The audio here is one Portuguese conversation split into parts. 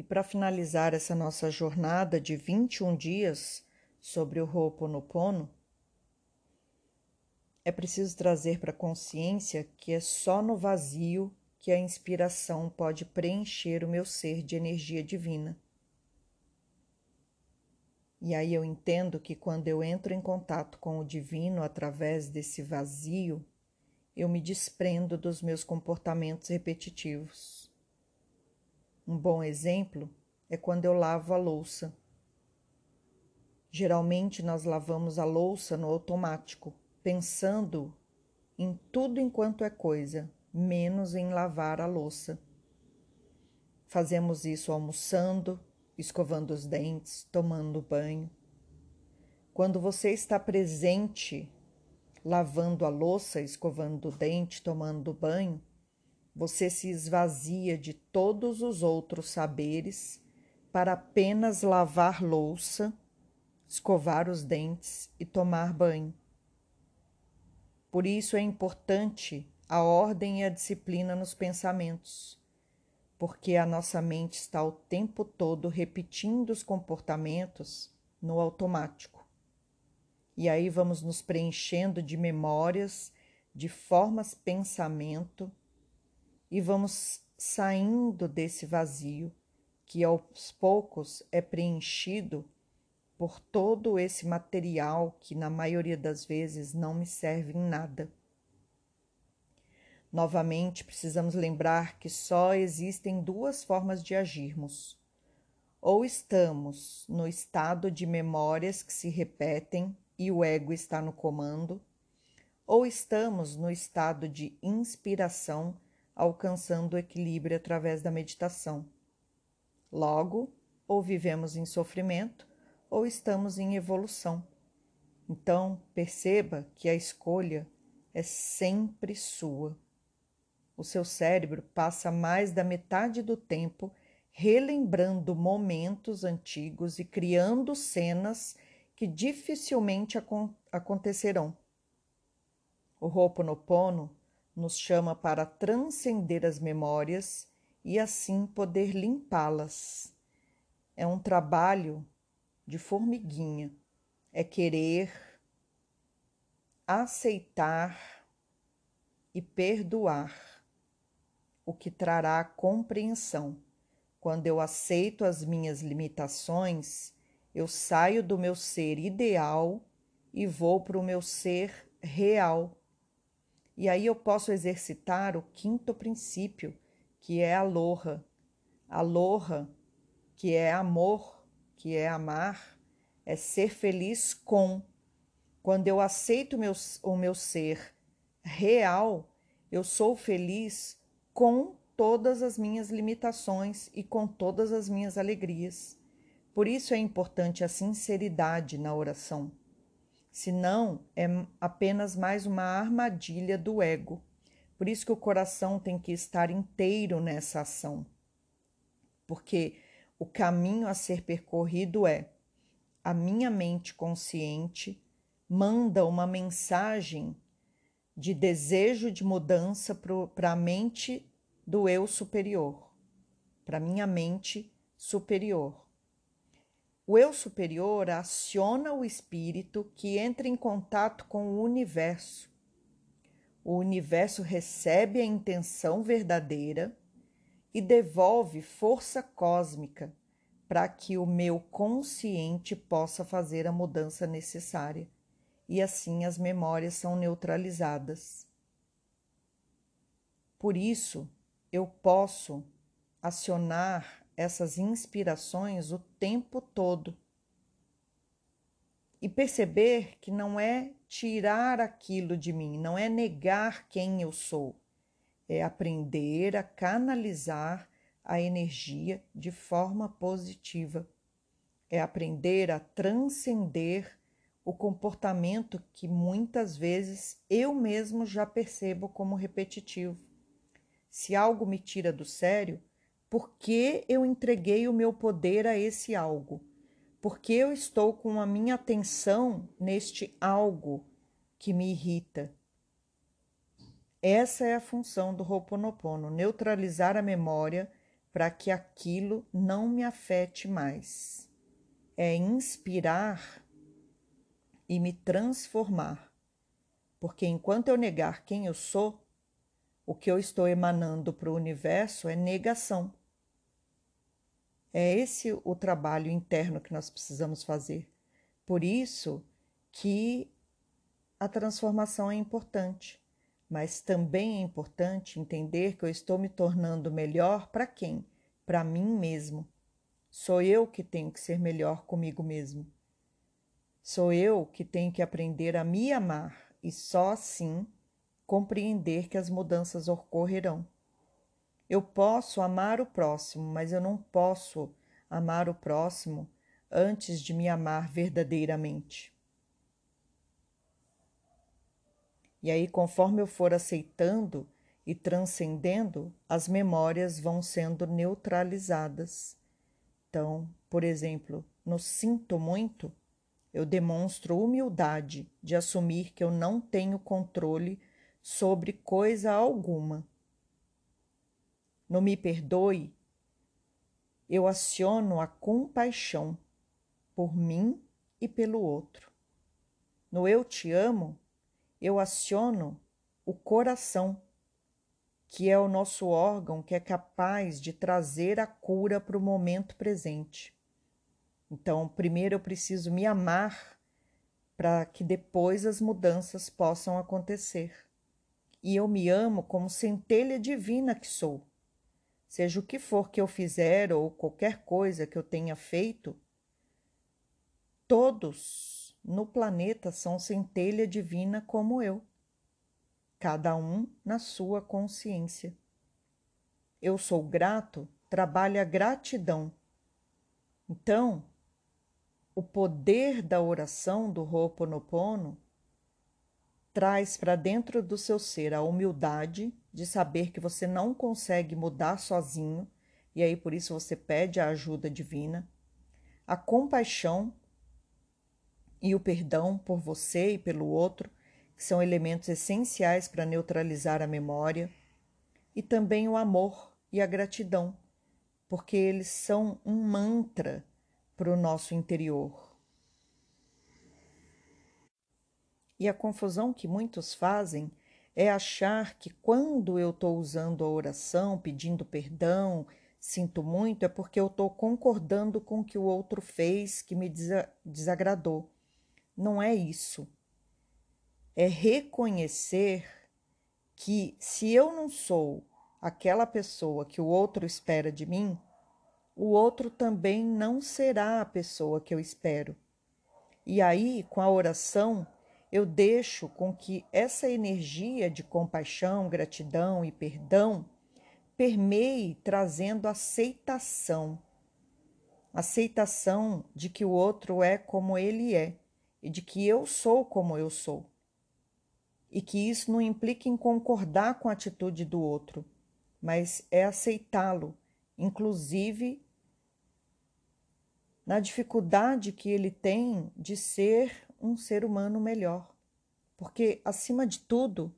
E para finalizar essa nossa jornada de 21 dias sobre o Ho'oponopono, é preciso trazer para a consciência que é só no vazio que a inspiração pode preencher o meu ser de energia divina. E aí eu entendo que quando eu entro em contato com o divino através desse vazio, eu me desprendo dos meus comportamentos repetitivos. Um bom exemplo é quando eu lavo a louça. Geralmente nós lavamos a louça no automático, pensando em tudo enquanto é coisa, menos em lavar a louça. Fazemos isso almoçando, escovando os dentes, tomando banho. Quando você está presente, lavando a louça, escovando o dente, tomando banho, você se esvazia de todos os outros saberes para apenas lavar louça, escovar os dentes e tomar banho. Por isso é importante a ordem e a disciplina nos pensamentos, porque a nossa mente está o tempo todo repetindo os comportamentos no automático. E aí vamos nos preenchendo de memórias, de formas pensamento e vamos saindo desse vazio que aos poucos é preenchido por todo esse material que na maioria das vezes não me serve em nada. Novamente, precisamos lembrar que só existem duas formas de agirmos. Ou estamos no estado de memórias que se repetem e o ego está no comando, ou estamos no estado de inspiração, alcançando o equilíbrio através da meditação. Logo, ou vivemos em sofrimento, ou estamos em evolução. Então, perceba que a escolha é sempre sua. O seu cérebro passa mais da metade do tempo relembrando momentos antigos e criando cenas que dificilmente acon acontecerão. O Ho'oponopono nos chama para transcender as memórias e assim poder limpá-las. É um trabalho de formiguinha, é querer aceitar e perdoar o que trará compreensão. Quando eu aceito as minhas limitações, eu saio do meu ser ideal e vou para o meu ser real. E aí eu posso exercitar o quinto princípio, que é aloha. Aloha, que é amor, que é amar, é ser feliz com. Quando eu aceito meu, o meu ser real, eu sou feliz com todas as minhas limitações e com todas as minhas alegrias. Por isso é importante a sinceridade na oração. Senão, é apenas mais uma armadilha do ego. Por isso que o coração tem que estar inteiro nessa ação. Porque o caminho a ser percorrido é a minha mente consciente manda uma mensagem de desejo de mudança para a mente do eu superior, para minha mente superior. O eu superior aciona o espírito que entra em contato com o universo. O universo recebe a intenção verdadeira e devolve força cósmica para que o meu consciente possa fazer a mudança necessária e assim as memórias são neutralizadas. Por isso, eu posso acionar essas inspirações o tempo todo. E perceber que não é tirar aquilo de mim, não é negar quem eu sou, é aprender a canalizar a energia de forma positiva, é aprender a transcender o comportamento que muitas vezes eu mesmo já percebo como repetitivo. Se algo me tira do sério, por que eu entreguei o meu poder a esse algo? Por que eu estou com a minha atenção neste algo que me irrita? Essa é a função do Ho'oponopono, neutralizar a memória para que aquilo não me afete mais. É inspirar e me transformar. Porque enquanto eu negar quem eu sou, o que eu estou emanando para o universo é negação. É esse o trabalho interno que nós precisamos fazer. Por isso que a transformação é importante, mas também é importante entender que eu estou me tornando melhor para quem? Para mim mesmo. Sou eu que tenho que ser melhor comigo mesmo. Sou eu que tenho que aprender a me amar e só assim compreender que as mudanças ocorrerão. Eu posso amar o próximo, mas eu não posso amar o próximo antes de me amar verdadeiramente. E aí, conforme eu for aceitando e transcendendo, as memórias vão sendo neutralizadas. Então, por exemplo, no sinto muito, eu demonstro humildade de assumir que eu não tenho controle sobre coisa alguma no Me Perdoe, eu aciono a compaixão por mim e pelo outro. No Eu Te Amo, eu aciono o coração, que é o nosso órgão que é capaz de trazer a cura para o momento presente. Então, primeiro eu preciso me amar para que depois as mudanças possam acontecer. E eu me amo como centelha divina que sou seja o que for que eu fizer ou qualquer coisa que eu tenha feito, todos no planeta são centelha divina como eu, cada um na sua consciência. Eu sou grato, trabalha gratidão. Então, o poder da oração do Ho'oponopono traz para dentro do seu ser a humildade de saber que você não consegue mudar sozinho e aí por isso você pede a ajuda divina, a compaixão e o perdão por você e pelo outro, que são elementos essenciais para neutralizar a memória, e também o amor e a gratidão, porque eles são um mantra para o nosso interior. E a confusão que muitos fazem é achar que quando eu estou usando a oração, pedindo perdão, sinto muito, é porque eu estou concordando com o que o outro fez que me desagradou. Não é isso. É reconhecer que se eu não sou aquela pessoa que o outro espera de mim, o outro também não será a pessoa que eu espero. E aí, com a oração, eu deixo com que essa energia de compaixão, gratidão e perdão permeie trazendo aceitação. Aceitação de que o outro é como ele é e de que eu sou como eu sou. E que isso não implica em concordar com a atitude do outro, mas é aceitá-lo, inclusive na dificuldade que ele tem de ser um ser humano melhor, porque, acima de tudo,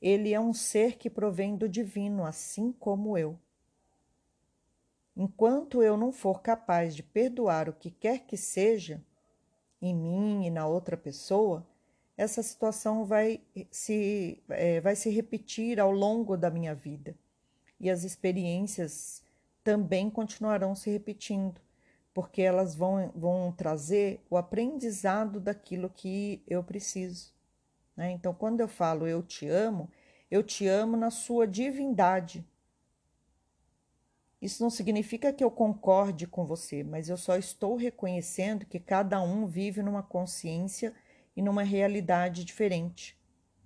ele é um ser que provém do divino, assim como eu. Enquanto eu não for capaz de perdoar o que quer que seja, em mim e na outra pessoa, essa situação vai se, é, vai se repetir ao longo da minha vida. E as experiências também continuarão se repetindo porque elas vão, vão trazer o aprendizado daquilo que eu preciso. Né? Então, quando eu falo eu te amo, eu te amo na sua divindade. Isso não significa que eu concorde com você, mas eu só estou reconhecendo que cada um vive numa consciência e numa realidade diferente.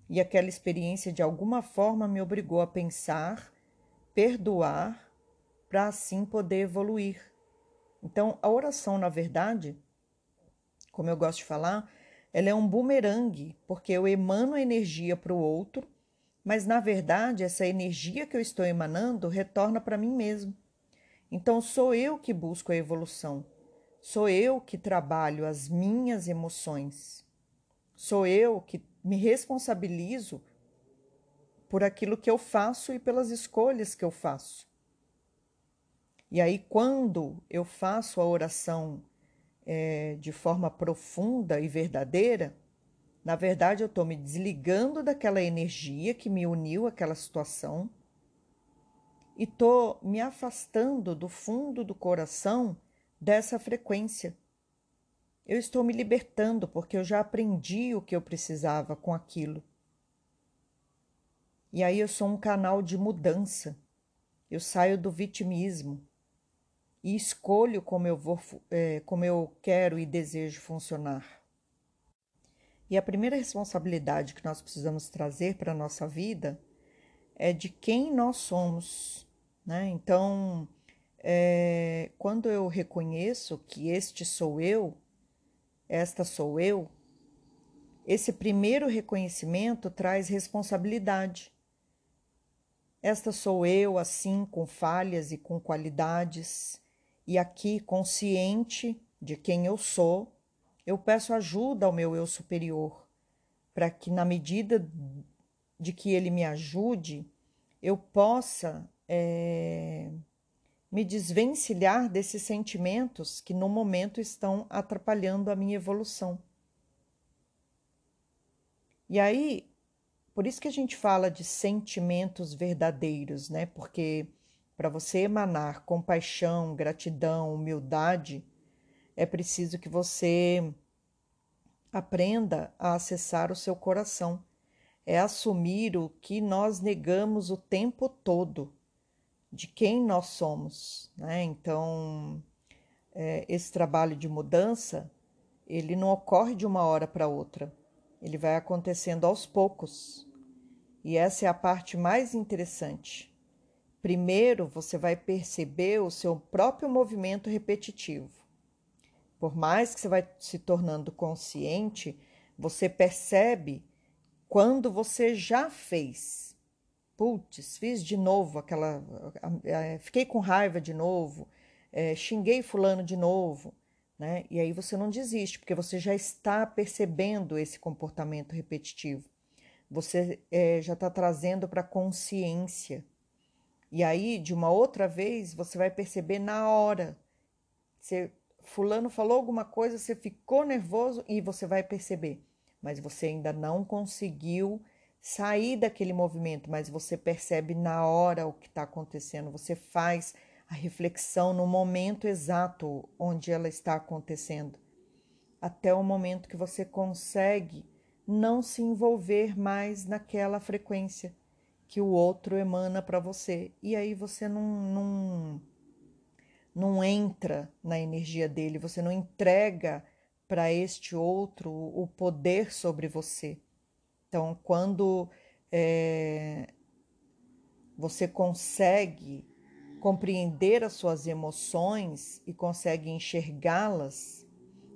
E aquela experiência de alguma forma me obrigou a pensar, perdoar, para assim poder evoluir então, a oração, na verdade, como eu gosto de falar, ela é um bumerangue, porque eu emano energia para o outro, mas na verdade essa energia que eu estou emanando retorna para mim mesmo. Então sou eu que busco a evolução, sou eu que trabalho as minhas emoções, sou eu que me responsabilizo por aquilo que eu faço e pelas escolhas que eu faço. E aí, quando eu faço a oração é, de forma profunda e verdadeira, na verdade eu estou me desligando daquela energia que me uniu àquela situação e estou me afastando do fundo do coração dessa frequência. Eu estou me libertando porque eu já aprendi o que eu precisava com aquilo. E aí eu sou um canal de mudança. Eu saio do vitimismo e escolho como eu vou, é, como eu quero e desejo funcionar. E a primeira responsabilidade que nós precisamos trazer para a nossa vida é de quem nós somos. Né? Então, é, quando eu reconheço que este sou eu, esta sou eu, esse primeiro reconhecimento traz responsabilidade. Esta sou eu, assim, com falhas e com qualidades, e aqui consciente de quem eu sou, eu peço ajuda ao meu eu superior, para que, na medida de que ele me ajude, eu possa é, me desvencilhar desses sentimentos que no momento estão atrapalhando a minha evolução. E aí, por isso que a gente fala de sentimentos verdadeiros, né? Porque para você emanar compaixão, gratidão, humildade, é preciso que você aprenda a acessar o seu coração. É assumir o que nós negamos o tempo todo, de quem nós somos. Né? Então, é, esse trabalho de mudança, ele não ocorre de uma hora para outra. Ele vai acontecendo aos poucos. E essa é a parte mais interessante. Primeiro, você vai perceber o seu próprio movimento repetitivo. Por mais que você vai se tornando consciente, você percebe quando você já fez. Putz, fiz de novo aquela. Fiquei com raiva de novo, é, xinguei Fulano de novo. Né? E aí você não desiste, porque você já está percebendo esse comportamento repetitivo. Você é, já está trazendo para consciência. E aí, de uma outra vez, você vai perceber na hora. Você fulano falou alguma coisa, você ficou nervoso e você vai perceber, mas você ainda não conseguiu sair daquele movimento, mas você percebe na hora o que está acontecendo, você faz a reflexão no momento exato onde ela está acontecendo, até o momento que você consegue não se envolver mais naquela frequência que o outro emana para você, e aí você não, não não entra na energia dele, você não entrega para este outro o poder sobre você. Então, quando é, você consegue compreender as suas emoções e consegue enxergá-las,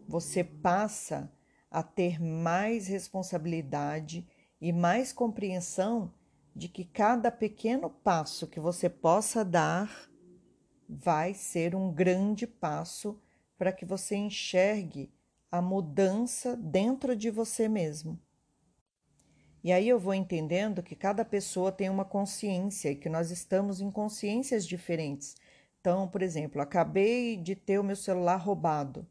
você passa a ter mais responsabilidade e mais compreensão de que cada pequeno passo que você possa dar vai ser um grande passo para que você enxergue a mudança dentro de você mesmo. E aí eu vou entendendo que cada pessoa tem uma consciência e que nós estamos em consciências diferentes. Então, por exemplo, acabei de ter o meu celular roubado,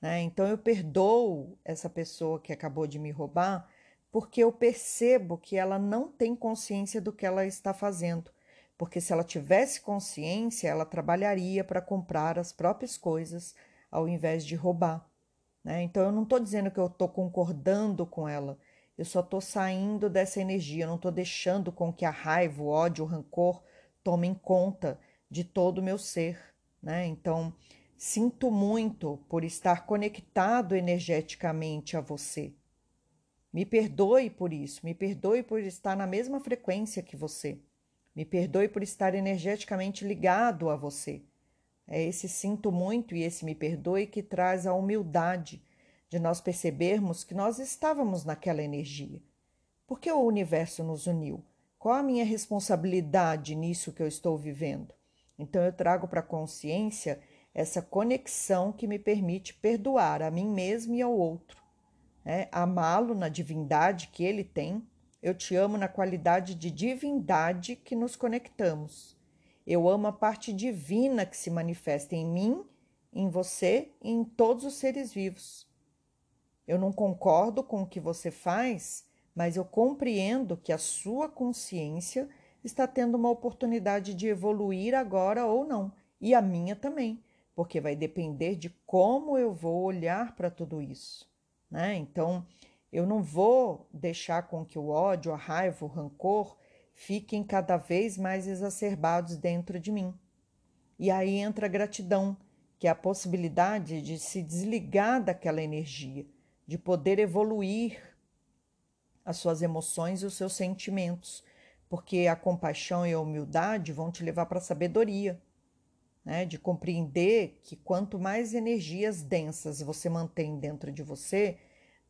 né? Então eu perdoo essa pessoa que acabou de me roubar porque eu percebo que ela não tem consciência do que ela está fazendo porque se ela tivesse consciência, ela trabalharia para comprar as próprias coisas ao invés de roubar. Né? Então, eu não estou dizendo que eu estou concordando com ela, eu só estou saindo dessa energia, eu não estou deixando com que a raiva, o ódio, o rancor tomem conta de todo o meu ser. Né? Então, sinto muito por estar conectado energeticamente a você. Me perdoe por isso, me perdoe por estar na mesma frequência que você. Me perdoe por estar energeticamente ligado a você. É esse sinto muito e esse me perdoe que traz a humildade de nós percebermos que nós estávamos naquela energia. Por que o universo nos uniu? Qual a minha responsabilidade nisso que eu estou vivendo? Então eu trago para a consciência essa conexão que me permite perdoar a mim mesmo e ao outro, né? amá-lo na divindade que ele tem eu te amo na qualidade de divindade que nos conectamos. Eu amo a parte divina que se manifesta em mim, em você e em todos os seres vivos. Eu não concordo com o que você faz, mas eu compreendo que a sua consciência está tendo uma oportunidade de evoluir agora ou não, e a minha também, porque vai depender de como eu vou olhar para tudo isso, né? Então, eu não vou deixar com que o ódio, a raiva, o rancor fiquem cada vez mais exacerbados dentro de mim. E aí entra a gratidão, que é a possibilidade de se desligar daquela energia, de poder evoluir as suas emoções e os seus sentimentos, porque a compaixão e a humildade vão te levar para a sabedoria, né? de compreender que quanto mais energias densas você mantém dentro de você,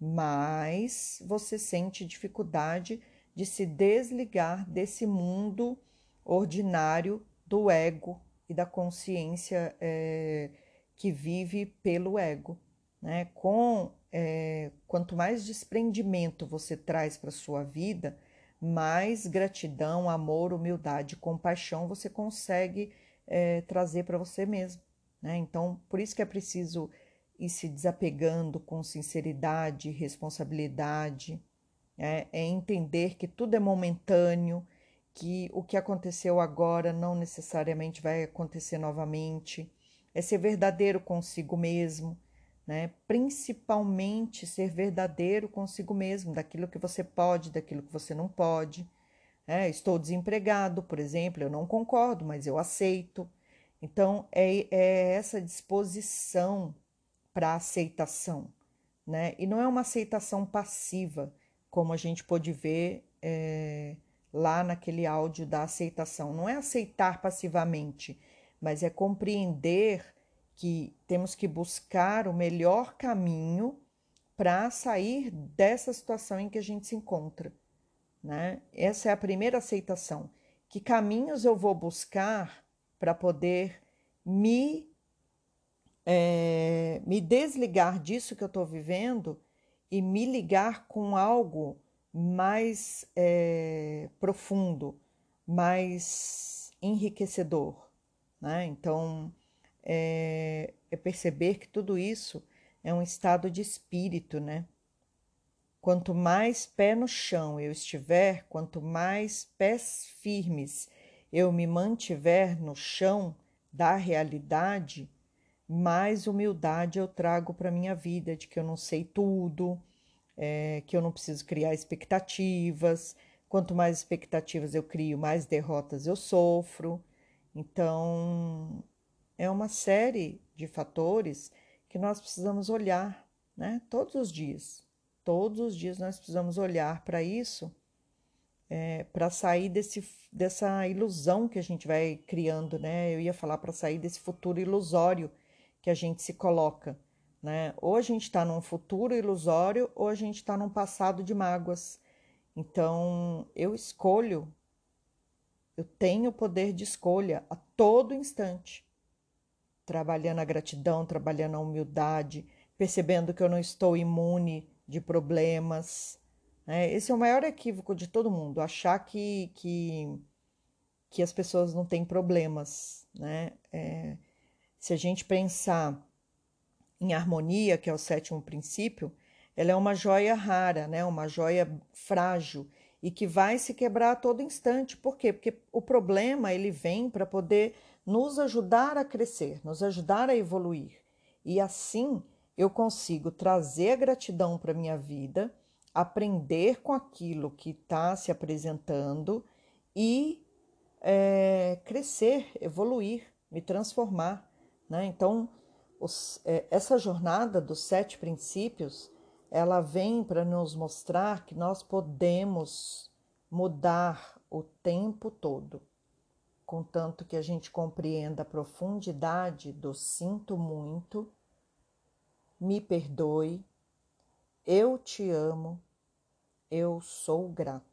mais você sente dificuldade de se desligar desse mundo ordinário do ego e da consciência é, que vive pelo ego. Né? Com é, quanto mais desprendimento você traz para sua vida, mais gratidão, amor, humildade, compaixão você consegue é, trazer para você mesmo. Né? Então, por isso que é preciso e se desapegando com sinceridade, responsabilidade, é, é entender que tudo é momentâneo, que o que aconteceu agora não necessariamente vai acontecer novamente, é ser verdadeiro consigo mesmo, né? principalmente ser verdadeiro consigo mesmo, daquilo que você pode, daquilo que você não pode. É, estou desempregado, por exemplo, eu não concordo, mas eu aceito. Então, é, é essa disposição para aceitação, né? E não é uma aceitação passiva, como a gente pôde ver é, lá naquele áudio da aceitação. Não é aceitar passivamente, mas é compreender que temos que buscar o melhor caminho para sair dessa situação em que a gente se encontra. Né? Essa é a primeira aceitação. Que caminhos eu vou buscar para poder me é, me desligar disso que eu estou vivendo e me ligar com algo mais é, profundo, mais enriquecedor. Né? Então, é, é perceber que tudo isso é um estado de espírito, né? Quanto mais pé no chão eu estiver, quanto mais pés firmes eu me mantiver no chão da realidade, mais humildade eu trago para minha vida, de que eu não sei tudo, é, que eu não preciso criar expectativas. Quanto mais expectativas eu crio, mais derrotas eu sofro. Então, é uma série de fatores que nós precisamos olhar, né? Todos os dias. Todos os dias nós precisamos olhar para isso, é, para sair desse, dessa ilusão que a gente vai criando, né? Eu ia falar para sair desse futuro ilusório que a gente se coloca. Né? Ou a gente está num futuro ilusório, ou a gente está num passado de mágoas. Então, eu escolho, eu tenho o poder de escolha a todo instante, trabalhando a gratidão, trabalhando a humildade, percebendo que eu não estou imune de problemas. Né? Esse é o maior equívoco de todo mundo, achar que, que, que as pessoas não têm problemas. Né? É, se a gente pensar em harmonia, que é o sétimo princípio, ela é uma joia rara, né? uma joia frágil e que vai se quebrar a todo instante. Por quê? Porque o problema ele vem para poder nos ajudar a crescer, nos ajudar a evoluir. E assim eu consigo trazer a gratidão para minha vida, aprender com aquilo que está se apresentando e é, crescer, evoluir, me transformar. Né? Então, os, é, essa jornada dos sete princípios, ela vem para nos mostrar que nós podemos mudar o tempo todo, contanto que a gente compreenda a profundidade do sinto muito, me perdoe, eu te amo, eu sou grato.